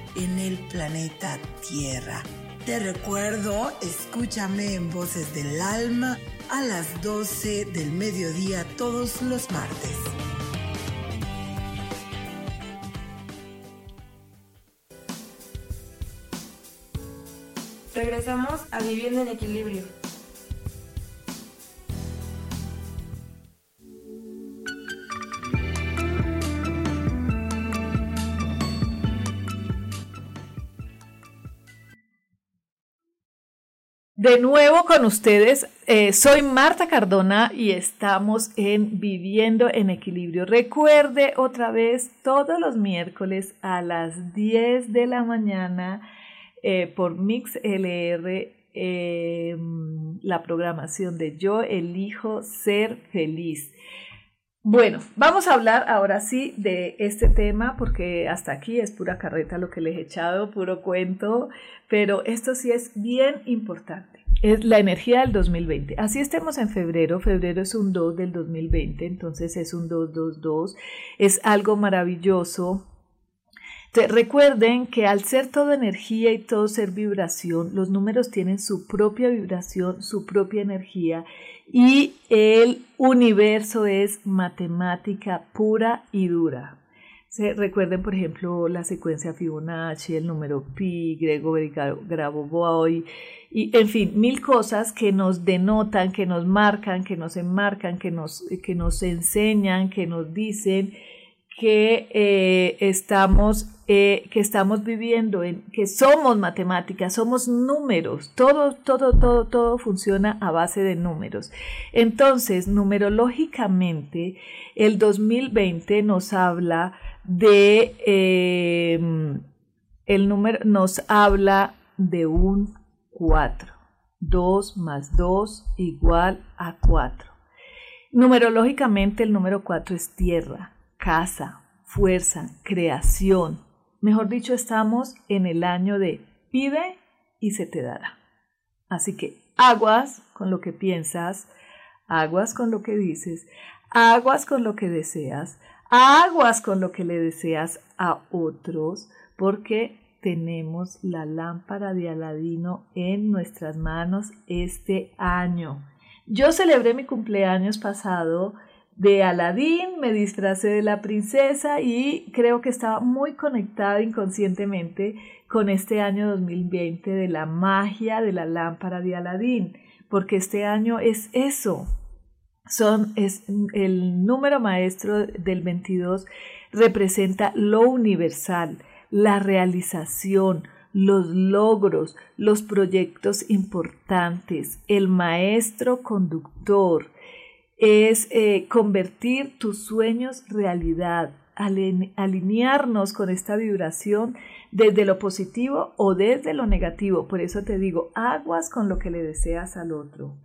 en el planeta Tierra. Te recuerdo, escúchame en Voces del Alma a las 12 del mediodía todos los martes. Regresamos a Viviendo en Equilibrio. De nuevo con ustedes, eh, soy Marta Cardona y estamos en Viviendo en Equilibrio. Recuerde otra vez todos los miércoles a las 10 de la mañana eh, por MixLR em, la programación de Yo elijo ser feliz. Bueno, vamos a hablar ahora sí de este tema porque hasta aquí es pura carreta lo que les he echado, puro cuento, pero esto sí es bien importante. Es la energía del 2020. Así estemos en febrero, febrero es un 2 del 2020, entonces es un 222, es algo maravilloso. recuerden que al ser todo energía y todo ser vibración, los números tienen su propia vibración, su propia energía y el universo es matemática pura y dura. Se, recuerden, por ejemplo, la secuencia Fibonacci, el número pi, Gregory Grabovoi, y en fin, mil cosas que nos denotan, que nos marcan, que nos enmarcan, que nos, que nos enseñan, que nos dicen que eh, estamos eh, que estamos viviendo en que somos matemáticas somos números. Todo todo todo todo funciona a base de números. Entonces numerológicamente el 2020 nos habla de em, el número nos habla de un 4 2 más 2 igual a 4 numerológicamente el número 4 es tierra casa, fuerza, creación. Mejor dicho, estamos en el año de pide y se te dará. Así que aguas con lo que piensas, aguas con lo que dices, aguas con lo que deseas, aguas con lo que le deseas a otros, porque tenemos la lámpara de Aladino en nuestras manos este año. Yo celebré mi cumpleaños pasado de Aladín, me disfracé de la princesa y creo que estaba muy conectada inconscientemente con este año 2020 de la magia de la lámpara de Aladín, porque este año es eso. son, es el número maestro del 22 representa lo universal, la realización, los logros, los proyectos importantes, el maestro conductor, es eh, convertir tus sueños realidad, alinearnos con esta vibración desde lo positivo o desde lo negativo. Por eso te digo, aguas con lo que le deseas al otro,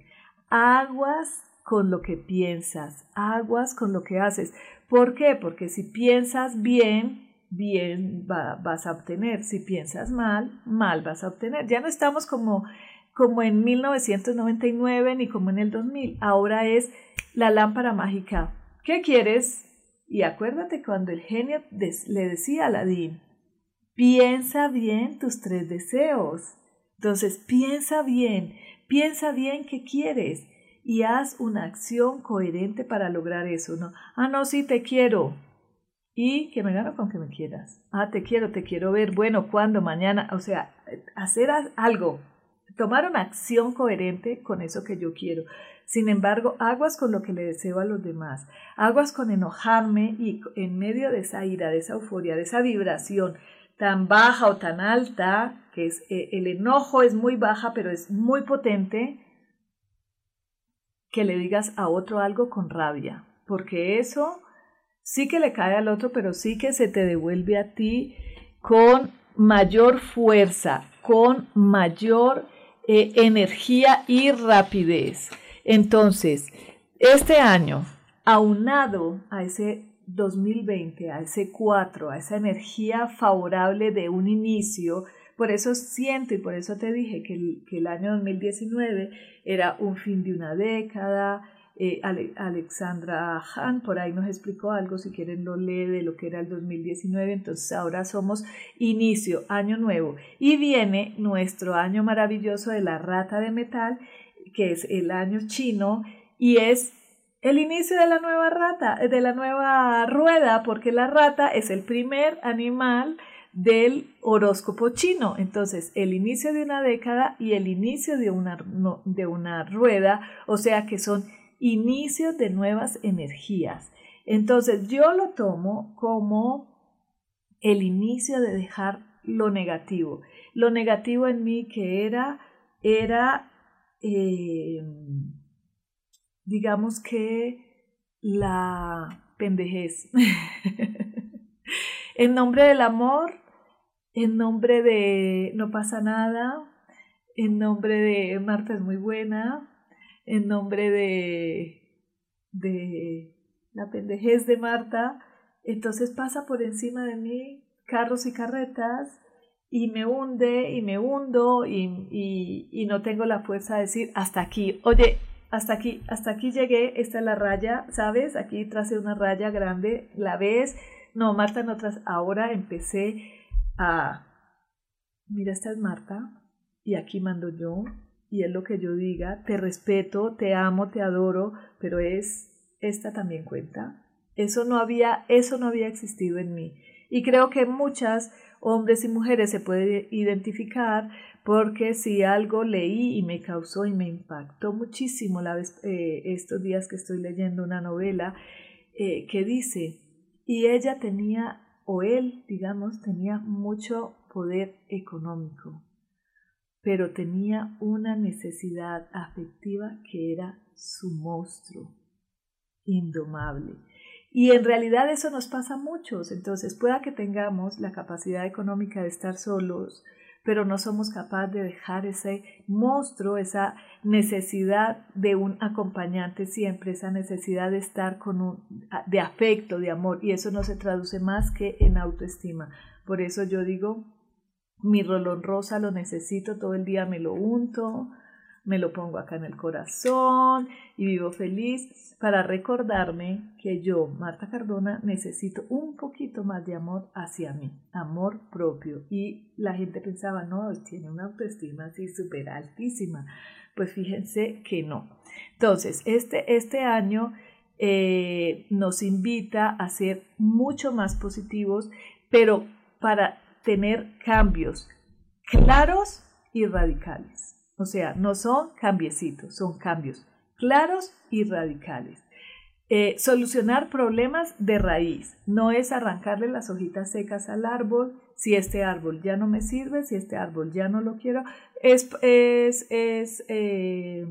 aguas con lo que piensas, aguas con lo que haces. ¿Por qué? Porque si piensas bien, bien vas a obtener. Si piensas mal, mal vas a obtener. Ya no estamos como, como en 1999 ni como en el 2000. Ahora es la lámpara mágica. ¿Qué quieres? Y acuérdate cuando el genio le decía a Aladín, piensa bien tus tres deseos. Entonces, piensa bien, piensa bien qué quieres y haz una acción coherente para lograr eso, ¿no? Ah, no, sí, te quiero. Y que me gano con que me quieras. Ah, te quiero, te quiero ver. Bueno, ¿cuándo? Mañana. O sea, hacer algo. Tomar una acción coherente con eso que yo quiero. Sin embargo, aguas con lo que le deseo a los demás, aguas con enojarme y en medio de esa ira, de esa euforia, de esa vibración tan baja o tan alta, que es eh, el enojo es muy baja, pero es muy potente, que le digas a otro algo con rabia, porque eso sí que le cae al otro, pero sí que se te devuelve a ti con mayor fuerza, con mayor eh, energía y rapidez. Entonces, este año, aunado a ese 2020, a ese 4, a esa energía favorable de un inicio, por eso siento y por eso te dije que el, que el año 2019 era un fin de una década. Eh, Alexandra Han por ahí nos explicó algo, si quieren lo lee de lo que era el 2019, entonces ahora somos inicio, año nuevo y viene nuestro año maravilloso de la rata de metal que es el año chino, y es el inicio de la nueva rata, de la nueva rueda, porque la rata es el primer animal del horóscopo chino. Entonces, el inicio de una década y el inicio de una, de una rueda, o sea que son inicios de nuevas energías. Entonces, yo lo tomo como el inicio de dejar lo negativo. Lo negativo en mí que era, era eh, digamos que la pendejez. en nombre del amor, en nombre de no pasa nada, en nombre de Marta es muy buena, en nombre de, de la pendejez de Marta, entonces pasa por encima de mí carros y carretas y me hunde y me hundo y, y, no tengo la fuerza de decir hasta aquí, oye, hasta aquí, hasta aquí llegué, esta es la raya, ¿sabes? Aquí tracé una raya grande, ¿la ves? No, Marta, no tras, ahora empecé a, mira, esta es Marta y aquí mando yo y es lo que yo diga, te respeto, te amo, te adoro, pero es, esta también cuenta. Eso no había, eso no había existido en mí. Y creo que muchas hombres y mujeres se pueden identificar porque si algo leí y me causó y me impactó muchísimo la vez, eh, estos días que estoy leyendo una novela eh, que dice, y ella tenía, o él, digamos, tenía mucho poder económico, pero tenía una necesidad afectiva que era su monstruo, indomable. Y en realidad eso nos pasa a muchos. Entonces, pueda que tengamos la capacidad económica de estar solos, pero no somos capaces de dejar ese monstruo, esa necesidad de un acompañante siempre, esa necesidad de estar con un, de afecto, de amor, y eso no se traduce más que en autoestima. Por eso yo digo, mi rolón rosa lo necesito, todo el día me lo unto, me lo pongo acá en el corazón y vivo feliz para recordarme que yo, Marta Cardona, necesito un poquito más de amor hacia mí, amor propio. Y la gente pensaba, no, tiene una autoestima así súper altísima. Pues fíjense que no. Entonces, este, este año eh, nos invita a ser mucho más positivos, pero para tener cambios claros y radicales. O sea, no son cambiecitos, son cambios claros y radicales. Eh, solucionar problemas de raíz. No es arrancarle las hojitas secas al árbol. Si este árbol ya no me sirve, si este árbol ya no lo quiero, es, es, es eh,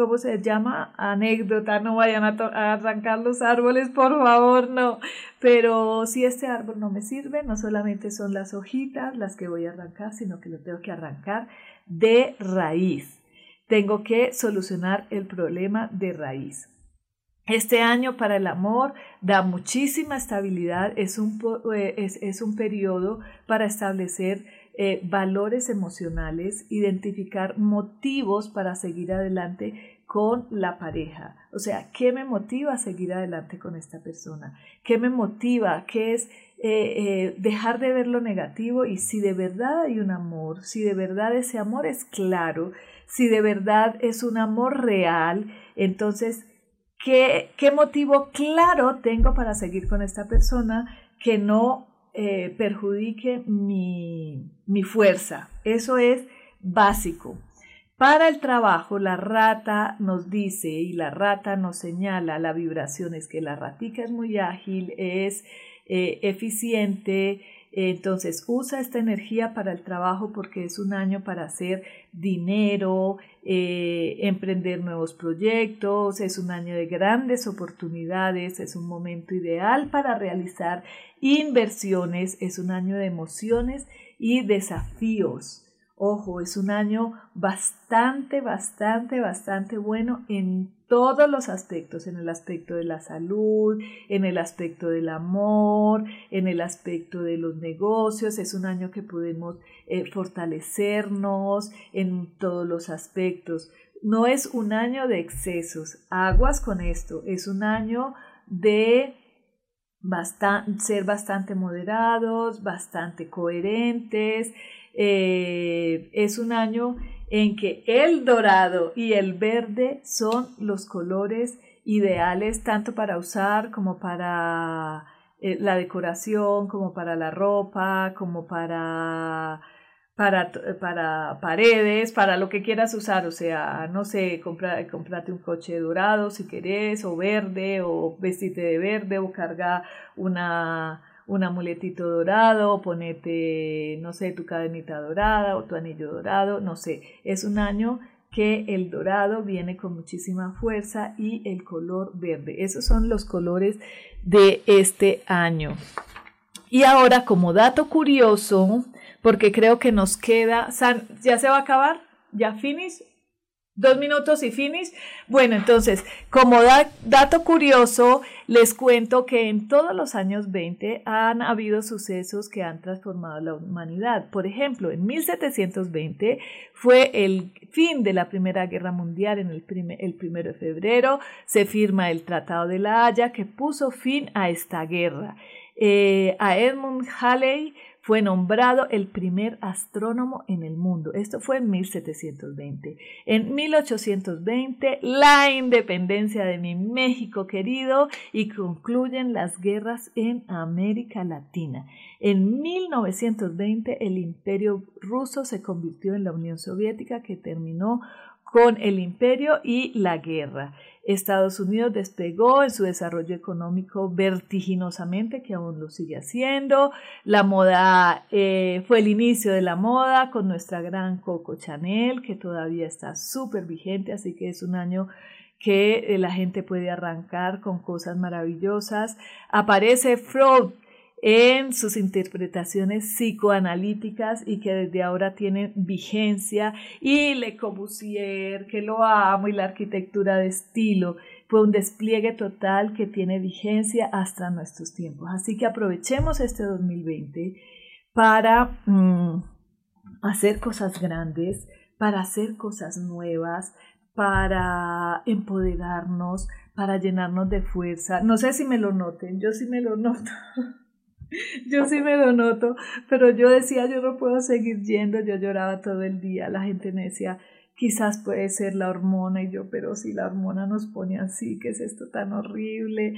¿cómo se llama? Anécdota, no vayan a, arrancar los árboles, por favor, no. Pero si este árbol no me sirve, no solamente son las hojitas las que voy a arrancar, sino que lo tengo que arrancar de raíz. Tengo que solucionar el problema de raíz. Este año para el amor da muchísima estabilidad, es un, eh, es, un periodo para establecer eh, valores emocionales, identificar motivos para seguir adelante con la pareja. O sea, ¿qué me motiva a seguir adelante con esta persona? ¿Qué me motiva? ¿Qué es eh, dejar de ver lo negativo? Y si de verdad hay un amor, si de verdad ese amor es claro, si de verdad es un amor real, entonces ¿Qué, motivo claro tengo para seguir con esta persona que no eh, perjudique mi, mi fuerza? Eso es básico. Para el trabajo, la rata nos dice y la rata nos señala la vibración es que la ratica es muy ágil, es eh, eficiente, entonces usa esta energía para el trabajo porque es un año para hacer dinero, eh, emprender nuevos proyectos, es un año de grandes oportunidades, es un momento ideal para realizar inversiones, es un año de emociones y desafíos. Ojo, es un año bastante, bastante, bastante bueno en todos los aspectos, en el aspecto de la salud, en el aspecto del amor, en el aspecto de los negocios. Es un año que podemos eh, fortalecernos en todos los aspectos. No es un año de excesos. Aguas con esto. Es un año de ser bastante moderados, bastante coherentes, eh, es un año en que el dorado y el verde son los colores ideales tanto para usar como para eh, la decoración, como para la ropa, como para, para, para, paredes, para lo que quieras usar. O sea, no sé, compra, comprate un coche dorado si querés, o verde, o vestirte de verde, o carga una un amuletito dorado, ponete, no sé, tu cadenita dorada o tu anillo dorado, no sé. Es un año que el dorado viene con muchísima fuerza y el color verde. Esos son los colores de este año. Y ahora, como dato curioso, porque creo que nos queda, ¿ya se va a acabar? ¿Ya finish? Dos minutos y finis. Bueno, entonces, como dato curioso, les cuento que en todos los años 20 han habido sucesos que han transformado la humanidad. Por ejemplo, en 1720 fue el fin de la Primera Guerra Mundial, en el, el primero de febrero se firma el Tratado de la Haya que puso fin a esta guerra. Eh, a Edmund Halley fue nombrado el primer astrónomo en el mundo. Esto fue en 1720. En 1820, la independencia de mi México querido y concluyen las guerras en América Latina. En 1920, el imperio ruso se convirtió en la Unión Soviética que terminó con el imperio y la guerra. Estados Unidos despegó en su desarrollo económico vertiginosamente, que aún lo sigue haciendo. La moda eh, fue el inicio de la moda con nuestra gran Coco Chanel, que todavía está súper vigente, así que es un año que eh, la gente puede arrancar con cosas maravillosas. Aparece Freud en sus interpretaciones psicoanalíticas y que desde ahora tienen vigencia y Le Corbusier, que lo amo, y la arquitectura de estilo, fue un despliegue total que tiene vigencia hasta nuestros tiempos. Así que aprovechemos este 2020 para mm, hacer cosas grandes, para hacer cosas nuevas, para empoderarnos, para llenarnos de fuerza. No sé si me lo noten, yo sí me lo noto. yo sí me lo noto, pero yo decía, yo no puedo seguir yendo, yo lloraba todo el día, la gente me decía, quizás puede ser la hormona, y yo, pero si la hormona nos pone así, ¿qué es esto tan horrible?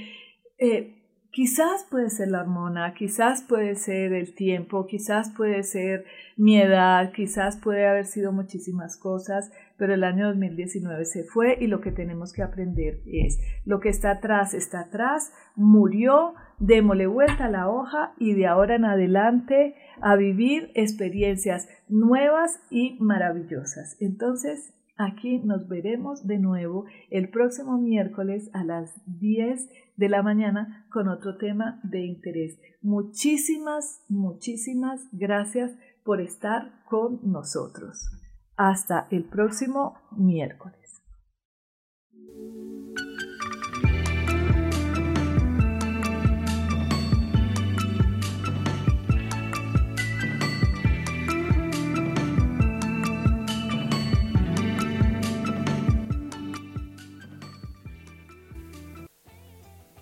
Eh, quizás puede ser la hormona, quizás puede ser el tiempo, quizás puede ser mi edad, quizás puede haber sido muchísimas cosas, pero el año 2019 se fue y lo que tenemos que aprender es lo que está atrás está atrás, murió, démosle vuelta a la hoja y de ahora en adelante a vivir experiencias nuevas y maravillosas. Entonces, aquí nos veremos de nuevo el próximo miércoles a las 10 de la mañana con otro tema de interés. Muchísimas, muchísimas gracias por estar con nosotros. Hasta el próximo miércoles.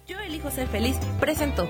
Yo elijo ser feliz. Presento.